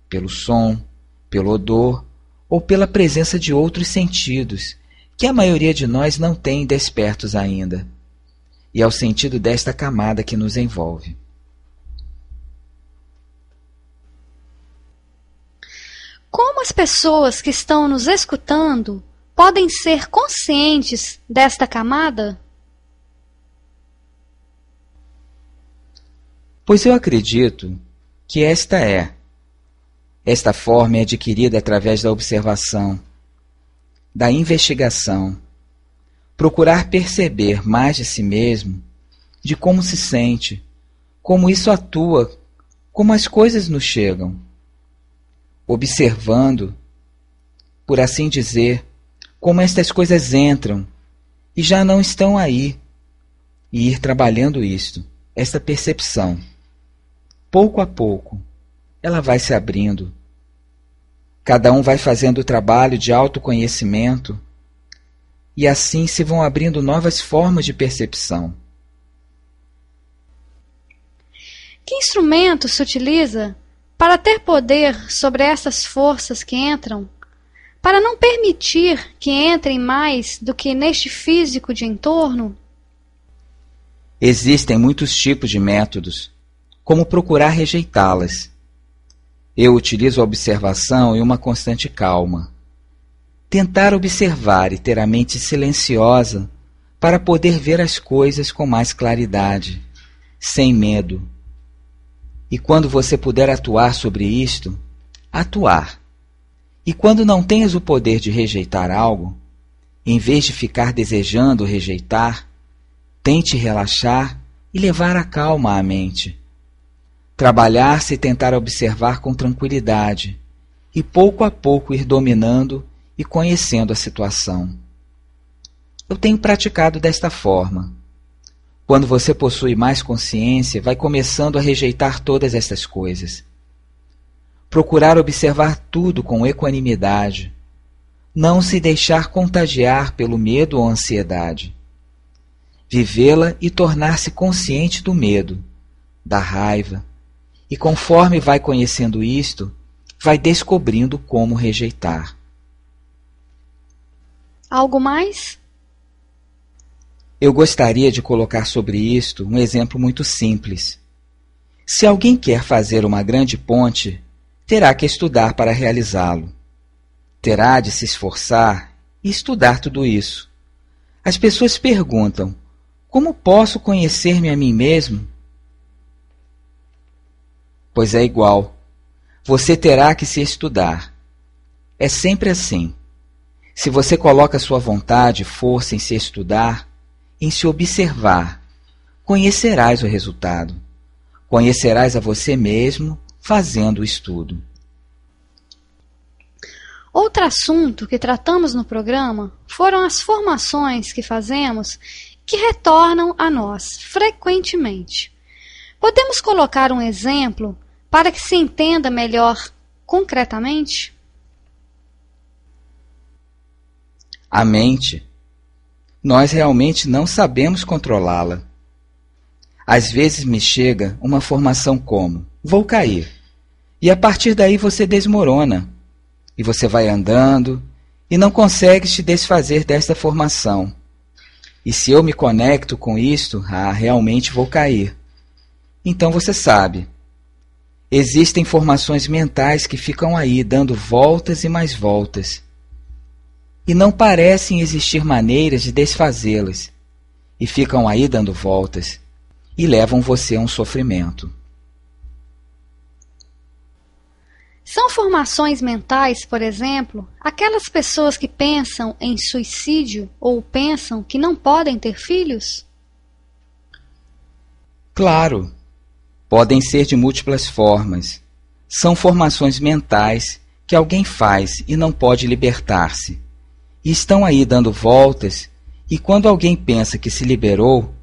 pelo som, pelo odor ou pela presença de outros sentidos que a maioria de nós não tem despertos ainda, e ao sentido desta camada que nos envolve. Como as pessoas que estão nos escutando podem ser conscientes desta camada? Pois eu acredito que esta é. Esta forma é adquirida através da observação, da investigação, procurar perceber mais de si mesmo, de como se sente, como isso atua, como as coisas nos chegam. Observando, por assim dizer, como estas coisas entram e já não estão aí, e ir trabalhando isto, esta percepção pouco a pouco, ela vai se abrindo. Cada um vai fazendo o trabalho de autoconhecimento e assim se vão abrindo novas formas de percepção. Que instrumento se utiliza para ter poder sobre essas forças que entram, para não permitir que entrem mais do que neste físico de entorno? Existem muitos tipos de métodos como procurar rejeitá-las. Eu utilizo a observação e uma constante calma. Tentar observar e ter a mente silenciosa para poder ver as coisas com mais claridade, sem medo. E quando você puder atuar sobre isto, atuar. E quando não tens o poder de rejeitar algo, em vez de ficar desejando rejeitar, tente relaxar e levar a calma à mente trabalhar-se e tentar observar com tranquilidade, e pouco a pouco ir dominando e conhecendo a situação. Eu tenho praticado desta forma. Quando você possui mais consciência, vai começando a rejeitar todas estas coisas. Procurar observar tudo com equanimidade. Não se deixar contagiar pelo medo ou ansiedade. Vivê-la e tornar-se consciente do medo, da raiva, e conforme vai conhecendo isto, vai descobrindo como rejeitar. Algo mais? Eu gostaria de colocar sobre isto um exemplo muito simples. Se alguém quer fazer uma grande ponte, terá que estudar para realizá-lo. Terá de se esforçar e estudar tudo isso. As pessoas perguntam: como posso conhecer-me a mim mesmo? Pois é igual. Você terá que se estudar. É sempre assim. Se você coloca sua vontade e força em se estudar, em se observar, conhecerás o resultado. Conhecerás a você mesmo fazendo o estudo. Outro assunto que tratamos no programa foram as formações que fazemos que retornam a nós frequentemente. Podemos colocar um exemplo para que se entenda melhor concretamente? A mente. Nós realmente não sabemos controlá-la. Às vezes me chega uma formação como: vou cair. E a partir daí você desmorona. E você vai andando e não consegue te desfazer desta formação. E se eu me conecto com isto, ah, realmente vou cair. Então você sabe. Existem formações mentais que ficam aí dando voltas e mais voltas. E não parecem existir maneiras de desfazê-las. E ficam aí dando voltas e levam você a um sofrimento. São formações mentais, por exemplo, aquelas pessoas que pensam em suicídio ou pensam que não podem ter filhos? Claro, podem ser de múltiplas formas. São formações mentais que alguém faz e não pode libertar-se. E estão aí dando voltas, e quando alguém pensa que se liberou,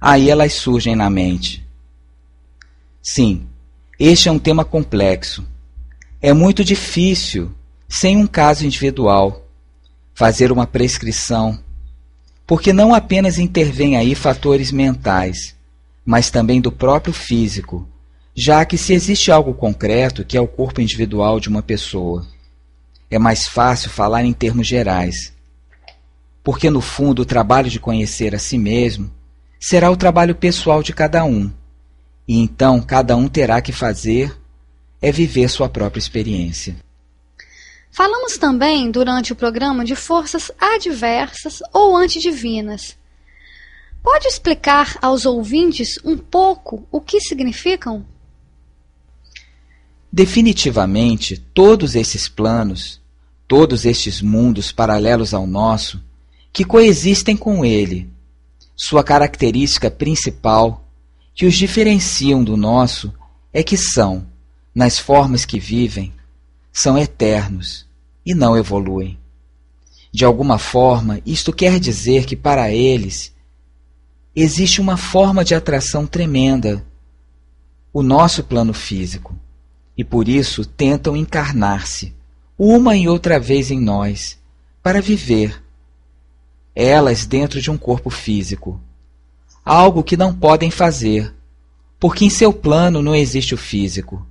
aí elas surgem na mente. Sim, este é um tema complexo é muito difícil, sem um caso individual, fazer uma prescrição, porque não apenas intervêm aí fatores mentais, mas também do próprio físico, já que se existe algo concreto que é o corpo individual de uma pessoa, é mais fácil falar em termos gerais. Porque no fundo o trabalho de conhecer a si mesmo será o trabalho pessoal de cada um, e então cada um terá que fazer é viver sua própria experiência. Falamos também durante o programa de forças adversas ou antidivinas. Pode explicar aos ouvintes um pouco o que significam? Definitivamente, todos esses planos, todos estes mundos paralelos ao nosso, que coexistem com ele, sua característica principal, que os diferenciam do nosso, é que são nas formas que vivem, são eternos e não evoluem. De alguma forma, isto quer dizer que para eles existe uma forma de atração tremenda, o nosso plano físico, e por isso tentam encarnar-se uma e outra vez em nós para viver, elas dentro de um corpo físico, algo que não podem fazer, porque em seu plano não existe o físico.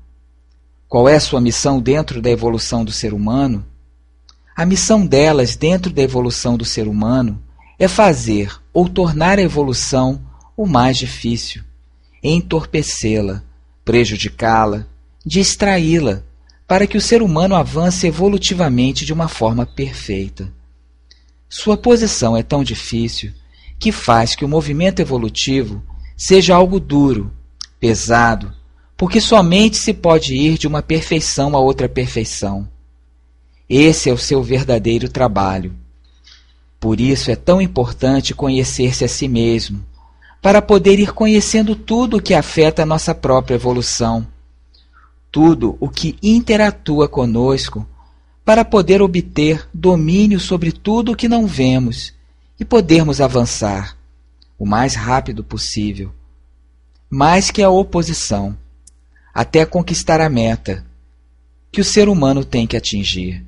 Qual é a sua missão dentro da evolução do ser humano? A missão delas dentro da evolução do ser humano é fazer ou tornar a evolução o mais difícil, entorpecê-la, prejudicá-la, distraí-la, para que o ser humano avance evolutivamente de uma forma perfeita. Sua posição é tão difícil que faz que o movimento evolutivo seja algo duro, pesado, porque somente se pode ir de uma perfeição a outra perfeição. Esse é o seu verdadeiro trabalho. Por isso é tão importante conhecer-se a si mesmo, para poder ir conhecendo tudo o que afeta a nossa própria evolução, tudo o que interatua conosco, para poder obter domínio sobre tudo o que não vemos e podermos avançar o mais rápido possível, mais que a oposição até conquistar a meta que o ser humano tem que atingir.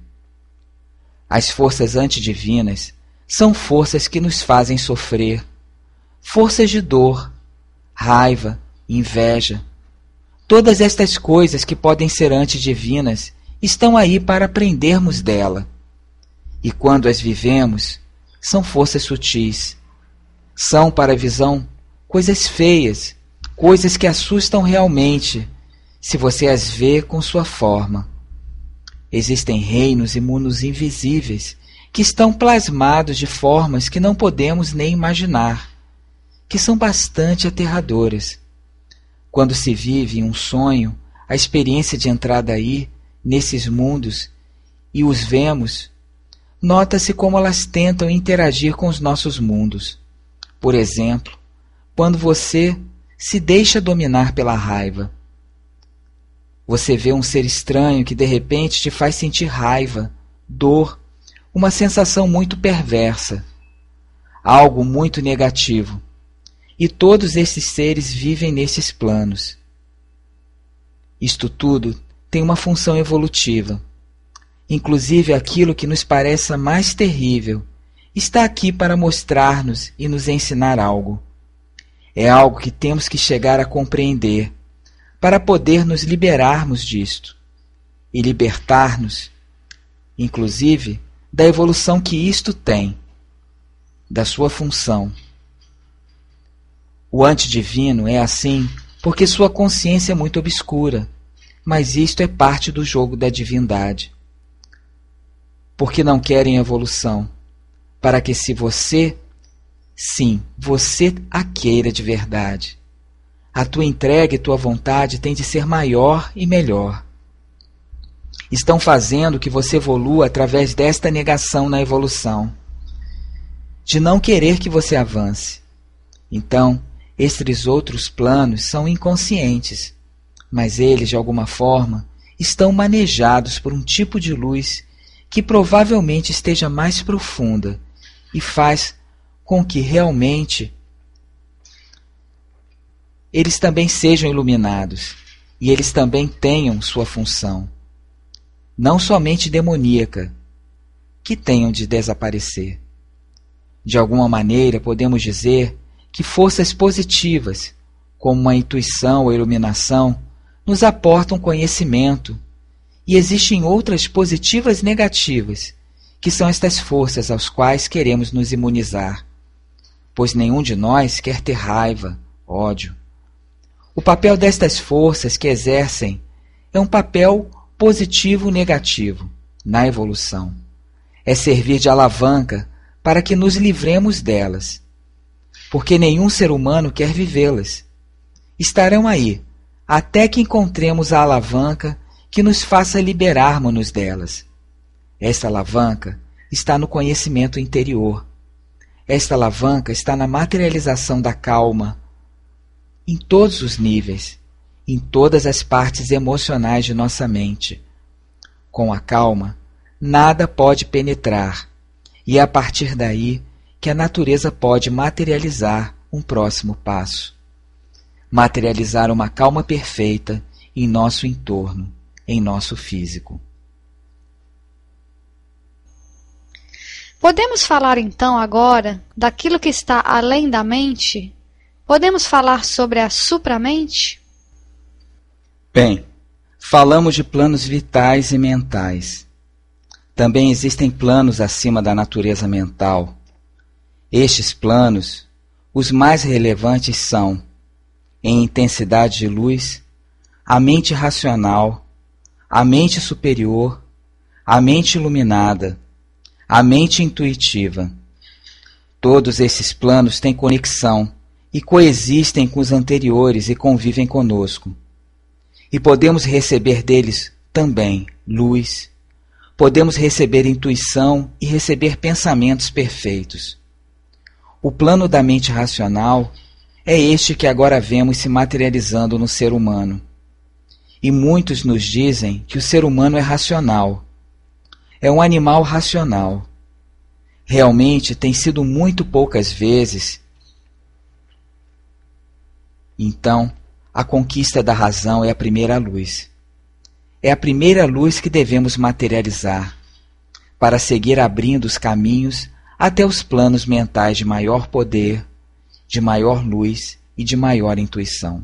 As forças antidivinas são forças que nos fazem sofrer, forças de dor, raiva, inveja. Todas estas coisas que podem ser antidivinas estão aí para aprendermos dela. E quando as vivemos, são forças sutis. São para a visão coisas feias, coisas que assustam realmente, se você as vê com sua forma. Existem reinos e mundos invisíveis que estão plasmados de formas que não podemos nem imaginar, que são bastante aterradoras. Quando se vive em um sonho, a experiência de entrada aí, nesses mundos, e os vemos, nota-se como elas tentam interagir com os nossos mundos. Por exemplo, quando você se deixa dominar pela raiva. Você vê um ser estranho que de repente te faz sentir raiva, dor, uma sensação muito perversa, algo muito negativo. E todos esses seres vivem nesses planos. Isto tudo tem uma função evolutiva. Inclusive aquilo que nos pareça mais terrível está aqui para mostrar-nos e nos ensinar algo. É algo que temos que chegar a compreender para poder nos liberarmos disto e libertar-nos, inclusive, da evolução que isto tem, da sua função. O antidivino é assim porque sua consciência é muito obscura, mas isto é parte do jogo da divindade. Porque não querem evolução, para que se você, sim, você a queira de verdade, a tua entrega e tua vontade têm de ser maior e melhor. Estão fazendo que você evolua através desta negação na evolução, de não querer que você avance. Então, estes outros planos são inconscientes, mas eles, de alguma forma, estão manejados por um tipo de luz que provavelmente esteja mais profunda e faz com que realmente eles também sejam iluminados e eles também tenham sua função, não somente demoníaca, que tenham de desaparecer. De alguma maneira, podemos dizer que forças positivas, como uma intuição ou iluminação, nos aportam conhecimento, e existem outras positivas negativas, que são estas forças aos quais queremos nos imunizar, pois nenhum de nós quer ter raiva, ódio, o papel destas forças que exercem é um papel positivo-negativo na evolução. É servir de alavanca para que nos livremos delas, porque nenhum ser humano quer vivê-las. Estarão aí até que encontremos a alavanca que nos faça liberarmos-nos delas. Esta alavanca está no conhecimento interior. Esta alavanca está na materialização da calma, em todos os níveis, em todas as partes emocionais de nossa mente. Com a calma, nada pode penetrar, e é a partir daí que a natureza pode materializar um próximo passo. Materializar uma calma perfeita em nosso entorno, em nosso físico. Podemos falar então agora daquilo que está além da mente Podemos falar sobre a supramente? Bem, falamos de planos vitais e mentais. Também existem planos acima da natureza mental. Estes planos, os mais relevantes são, em intensidade de luz, a mente racional, a mente superior, a mente iluminada, a mente intuitiva. Todos esses planos têm conexão e coexistem com os anteriores e convivem conosco. E podemos receber deles também luz, podemos receber intuição e receber pensamentos perfeitos. O plano da mente racional é este que agora vemos se materializando no ser humano. E muitos nos dizem que o ser humano é racional. É um animal racional. Realmente tem sido muito poucas vezes então, a conquista da razão é a primeira luz. É a primeira luz que devemos materializar, para seguir abrindo os caminhos até os planos mentais de maior poder, de maior luz e de maior intuição.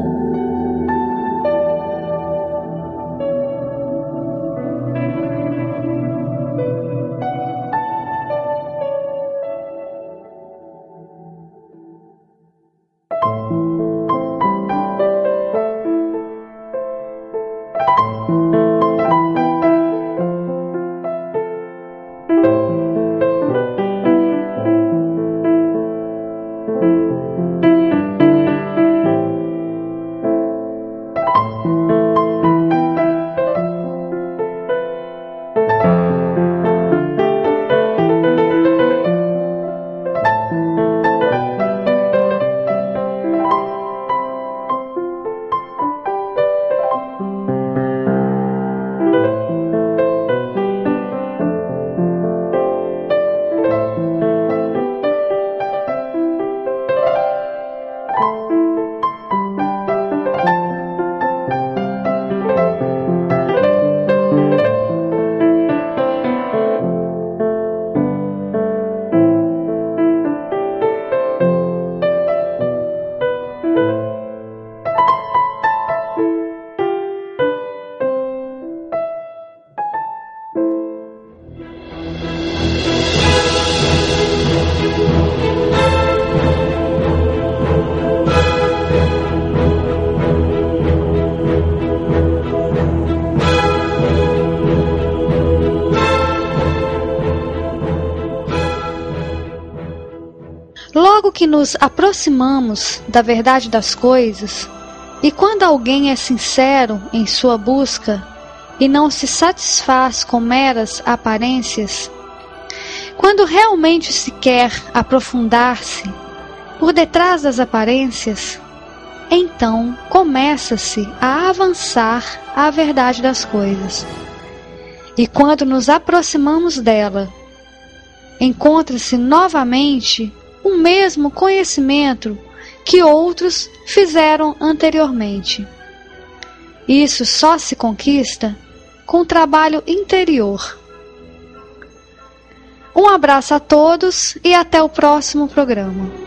nos aproximamos da verdade das coisas, e quando alguém é sincero em sua busca e não se satisfaz com meras aparências, quando realmente se quer aprofundar-se por detrás das aparências, então começa-se a avançar à verdade das coisas. E quando nos aproximamos dela, encontra-se novamente mesmo conhecimento que outros fizeram anteriormente. Isso só se conquista com trabalho interior. Um abraço a todos e até o próximo programa.